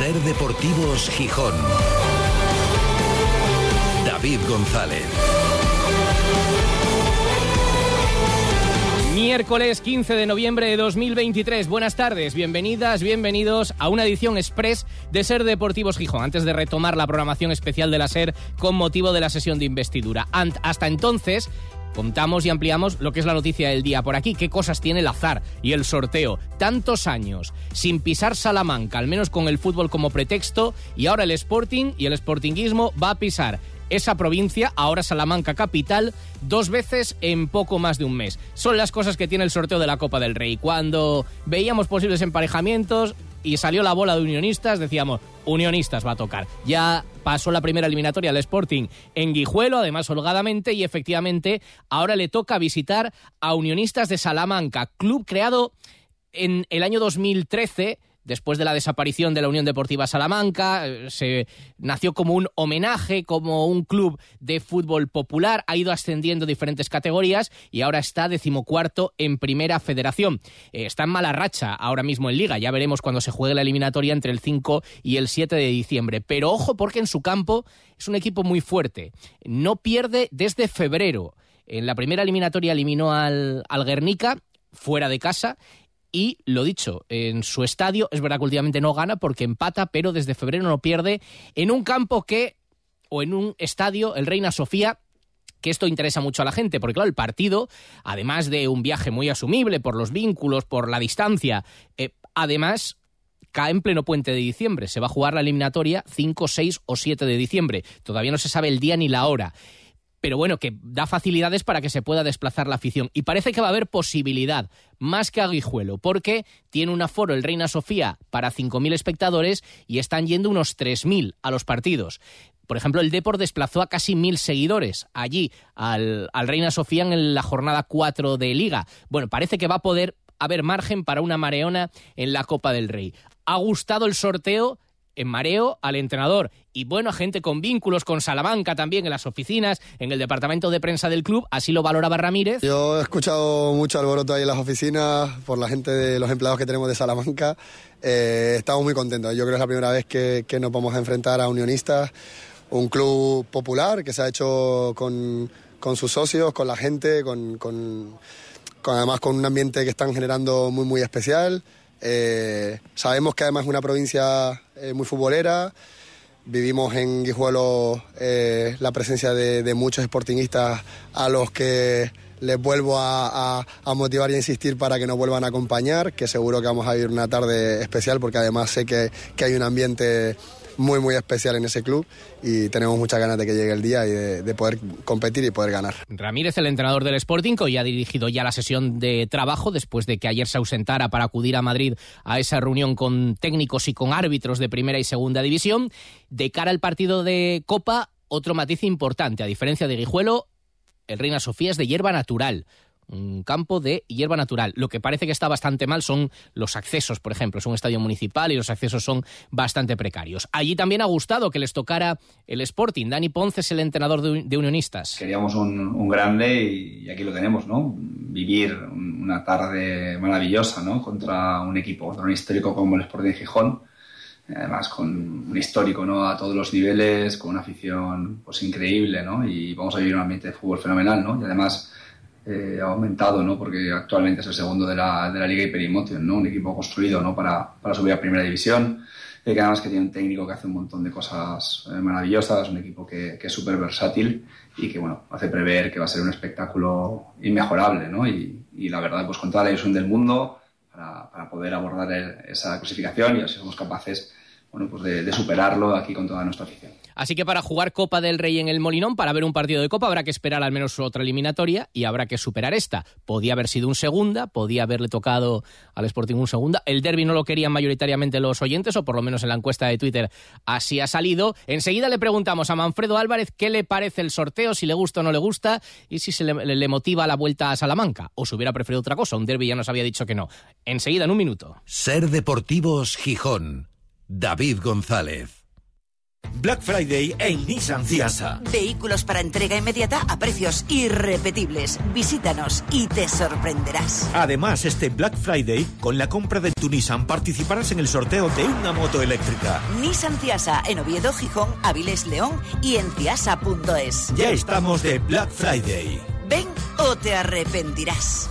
Ser Deportivos Gijón. David González. Miércoles 15 de noviembre de 2023. Buenas tardes, bienvenidas, bienvenidos a una edición express de Ser Deportivos Gijón, antes de retomar la programación especial de la SER con motivo de la sesión de investidura. Hasta entonces, contamos y ampliamos lo que es la noticia del día por aquí, qué cosas tiene el azar y el sorteo. Tantos años sin pisar Salamanca, al menos con el fútbol como pretexto, y ahora el Sporting y el Sportinguismo va a pisar esa provincia, ahora Salamanca capital, dos veces en poco más de un mes. Son las cosas que tiene el sorteo de la Copa del Rey. Cuando veíamos posibles emparejamientos, y salió la bola de unionistas, decíamos, unionistas va a tocar. Ya pasó la primera eliminatoria al Sporting en Guijuelo, además holgadamente, y efectivamente ahora le toca visitar a Unionistas de Salamanca, club creado en el año 2013 después de la desaparición de la Unión Deportiva Salamanca, eh, se nació como un homenaje, como un club de fútbol popular, ha ido ascendiendo diferentes categorías y ahora está decimocuarto en Primera Federación. Eh, está en mala racha ahora mismo en Liga, ya veremos cuando se juegue la eliminatoria entre el 5 y el 7 de diciembre. Pero ojo porque en su campo es un equipo muy fuerte. No pierde desde febrero. En la primera eliminatoria eliminó al, al Guernica fuera de casa y lo dicho, en su estadio, es verdad que últimamente no gana porque empata, pero desde febrero no pierde en un campo que, o en un estadio, el Reina Sofía, que esto interesa mucho a la gente, porque claro, el partido, además de un viaje muy asumible por los vínculos, por la distancia, eh, además cae en pleno puente de diciembre. Se va a jugar la eliminatoria 5, 6 o 7 de diciembre. Todavía no se sabe el día ni la hora pero bueno, que da facilidades para que se pueda desplazar la afición. Y parece que va a haber posibilidad, más que a Guijuelo, porque tiene un aforo el Reina Sofía para 5.000 espectadores y están yendo unos 3.000 a los partidos. Por ejemplo, el Depor desplazó a casi 1.000 seguidores allí al, al Reina Sofía en la jornada 4 de Liga. Bueno, parece que va a poder haber margen para una mareona en la Copa del Rey. ¿Ha gustado el sorteo? En mareo al entrenador y bueno, a gente con vínculos con Salamanca también en las oficinas, en el departamento de prensa del club, así lo valoraba Ramírez. Yo he escuchado mucho alboroto ahí en las oficinas por la gente de los empleados que tenemos de Salamanca. Eh, estamos muy contentos. Yo creo que es la primera vez que, nos vamos a enfrentar a Unionistas, un club popular que se ha hecho con, sus socios, con la gente, con, con, además con un ambiente que están generando muy, muy especial. Eh, sabemos que además es una provincia eh, muy futbolera. Vivimos en Guijuelo eh, la presencia de, muchos sportingistas a los que les vuelvo a, motivar y a insistir para que nos vuelvan a acompañar, que seguro que vamos a vivir una tarde especial porque además sé que, que hay un ambiente muy, muy especial en ese club y tenemos muchas ganas de que llegue el día y de, poder competir y poder ganar. Ramírez, el entrenador del Sporting, que hoy ha dirigido ya la sesión de trabajo después de que ayer se ausentara para acudir a Madrid a esa reunión con técnicos y con árbitros de primera y segunda división. De cara al partido de Copa, otro matiz importante. A diferencia de Guijuelo, el Reina Sofía es de hierba natural un campo de hierba natural. Lo que parece que está bastante mal son los accesos, por ejemplo. Es un estadio municipal y los accesos son bastante precarios. Allí también ha gustado que les tocara el Sporting. Dani Ponce es el entrenador de, Unionistas. Queríamos un, grande y, aquí lo tenemos, ¿no? Vivir una tarde maravillosa, ¿no? Contra un equipo, contra un histórico como el Sporting Gijón además con un histórico ¿no? a todos los niveles, con una afición pues increíble, ¿no? Y vamos a vivir un ambiente de fútbol fenomenal, ¿no? Y además eh, ha aumentado, ¿no? porque actualmente es el segundo de la, de la Liga Hyperimotion, ¿no? un equipo construido ¿no? para, para subir a Primera División, eh, que además que tiene un técnico que hace un montón de cosas eh, maravillosas, un equipo que, que es súper versátil y que bueno, hace prever que va a ser un espectáculo inmejorable ¿no? y, y la verdad, pues con toda la ilusión del mundo para, para poder abordar esa clasificación y así somos capaces bueno, pues de, de superarlo aquí con toda nuestra afición. Así que para jugar Copa del Rey en el Molinón, para ver un partido de Copa, habrá que esperar al menos otra eliminatoria y habrá que superar esta. Podía haber sido un segunda, podía haberle tocado al Sporting un segunda. El derby no lo querían mayoritariamente los oyentes, o por lo menos en la encuesta de Twitter así ha salido. Enseguida le preguntamos a Manfredo Álvarez qué le parece el sorteo, si le gusta o no le gusta, y si se le, motiva la vuelta a Salamanca, o si hubiera preferido otra cosa. Un derby ya nos había dicho que no. Enseguida, en un minuto. Ser Deportivos Gijón. David González. Black Friday en Nissan Ciasa. Vehículos para entrega inmediata a precios irrepetibles. Visítanos y te sorprenderás. Además, este Black Friday, con la compra de tu Nissan, participarás en el sorteo de una moto eléctrica. Nissan Ciasa en Oviedo, Gijón, Avilés, León y en ciasa.es. Ya estamos de Black Friday. Ven o te arrepentirás.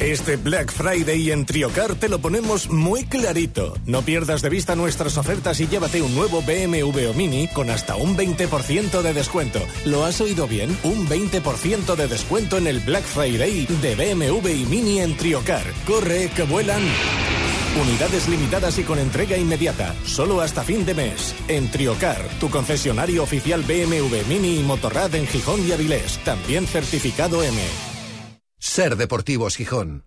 Este Black Friday en Triocar te lo ponemos muy clarito. No pierdas de vista nuestras ofertas y llévate un nuevo BMW o Mini con hasta un 20% de descuento. ¿Lo has oído bien? Un 20% de descuento en el Black Friday de BMW y Mini en Triocar. Corre, que vuelan. Unidades limitadas y con entrega inmediata, solo hasta fin de mes. En Triocar, tu concesionario oficial BMW Mini y Motorrad en Gijón y Avilés, también certificado M. Ser Deportivos Gijón.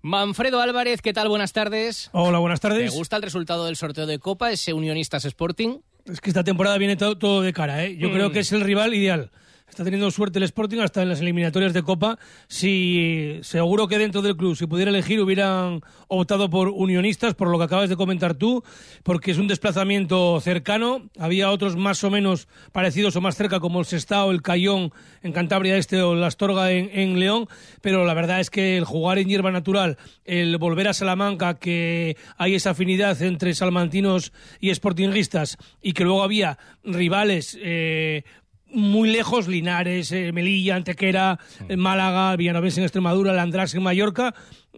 Manfredo Álvarez, ¿qué tal? Buenas tardes. Hola, buenas tardes. ¿Te gusta el resultado del sorteo de Copa, ese Unionistas Sporting? Es que esta temporada viene todo, todo de cara, ¿eh? Yo Mm. creo que es el rival ideal. Está teniendo suerte el Sporting hasta en las eliminatorias de Copa. Si seguro que dentro del club, si pudiera elegir, hubieran optado por unionistas, por lo que acabas de comentar tú, porque es un desplazamiento cercano. Había otros más o menos parecidos o más cerca, como el Sestao, el Cayón en Cantabria Este o el Astorga en, León, pero la verdad es que el jugar en hierba natural, el volver a Salamanca, que hay esa afinidad entre salmantinos y sportingistas, y que luego había rivales eh, muy lejos, Linares, eh, Melilla, Antequera, eh, Málaga, Villanovense en Extremadura, Landrás en Mallorca.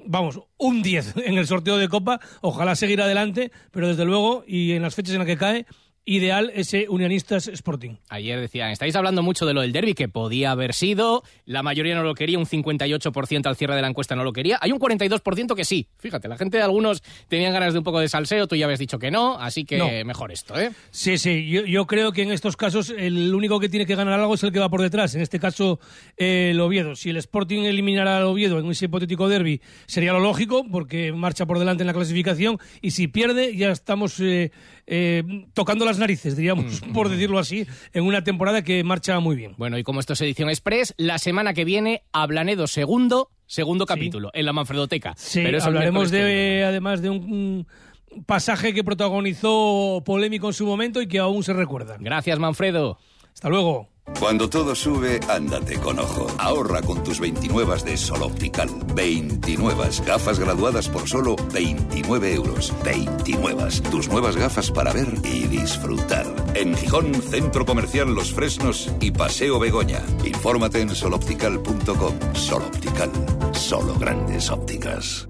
Vamos, un 10 en el sorteo de Copa. Ojalá seguir adelante, pero desde luego, y en las fechas en las que cae, ideal ese Unionistas Sporting. Ayer decían, estáis hablando mucho de lo del derby, que podía haber sido, la mayoría no lo quería, un 58% al cierre de la encuesta no lo quería, hay un 42% que sí. Fíjate, la gente de algunos tenían ganas de un poco de salseo, tú ya habías dicho que no, así que No. mejor esto, ¿eh? Sí, sí, yo, yo creo que en estos casos el único que tiene que ganar algo es el que va por detrás. En este caso, eh, el Oviedo. Si el Sporting eliminara al Oviedo en ese hipotético derby, sería lo lógico, porque marcha por delante en la clasificación. Y si pierde, ya estamos eh, eh, tocando las narices, diríamos, por decirlo así, en una temporada que marcha muy bien. Bueno, y como esto es edición express, la semana que viene, Ablanedo segundo, segundo capítulo, en la Manfredoteca. Sí, Pero hablaremos de, además de un, un pasaje que protagonizó polémico en su momento y que aún se recuerda. Gracias, Manfredo. Hasta luego. Cuando todo sube, ándate con ojo. Ahorra con tus 29 de Sol Optical. 29 gafas graduadas por solo 29 euros. 29. Tus nuevas gafas para ver y disfrutar. En Gijón, Centro Comercial Los Fresnos y Paseo Begoña. Infórmate en soloptical.com. Sol Optical. Solo grandes ópticas.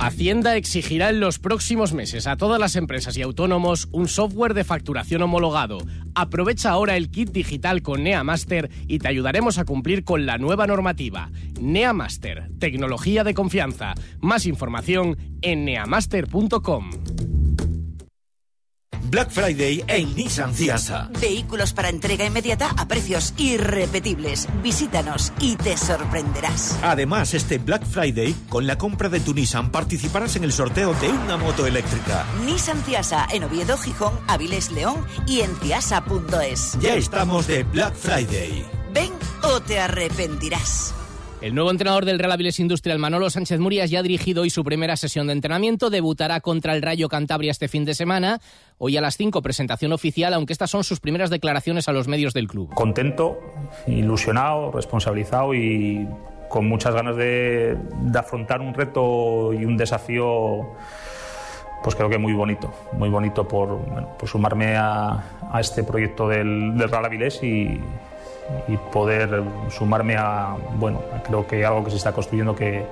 Hacienda exigirá en los próximos meses a todas las empresas y autónomos un software de facturación homologado. Aprovecha ahora el kit digital con NeaMaster y te ayudaremos a cumplir con la nueva normativa. NeaMaster, tecnología de confianza. Más información en neamaster.com. Black Friday en Nissan Ciasa. Vehículos para entrega inmediata a precios irrepetibles. Visítanos y te sorprenderás. Además, este Black Friday, con la compra de tu Nissan, participarás en el sorteo de una moto eléctrica. Nissan Ciasa en Oviedo, Gijón, Avilés, León y en ciasa.es. Ya estamos de Black Friday. Ven o te arrepentirás. El nuevo entrenador del Real Avilés Industrial, Manolo Sánchez Murias, ya ha dirigido hoy su primera sesión de entrenamiento. Debutará contra el Rayo Cantabria este fin de semana. Hoy a las 5, presentación oficial, aunque estas son sus primeras declaraciones a los medios del club. Contento, ilusionado, responsabilizado y con muchas ganas de, afrontar un reto y un desafío pues creo que muy bonito, muy bonito por, sumarme a, a este proyecto del, del Real Avilés y, y poder sumarme a, bueno, creo que algo que se está construyendo que,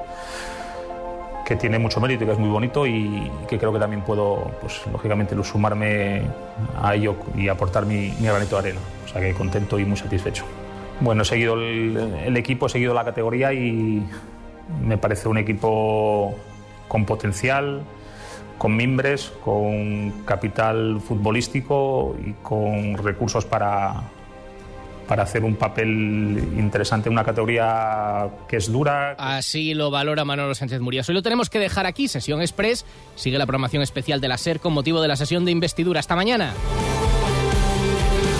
que tiene mucho mérito y que es muy bonito y que creo que también puedo, pues lógicamente, sumarme a ello y aportar mi, mi granito de arena. O sea que contento y muy satisfecho. Bueno, he seguido el, el equipo, he seguido la categoría y me parece un equipo con potencial, con mimbres, con capital futbolístico y con recursos para, para hacer un papel interesante en una categoría que es dura. Así lo valora Manolo Sánchez Murillo. Hoy lo tenemos que dejar aquí, sesión express. Sigue la programación especial de la SER con motivo de la sesión de investidura. Hasta mañana.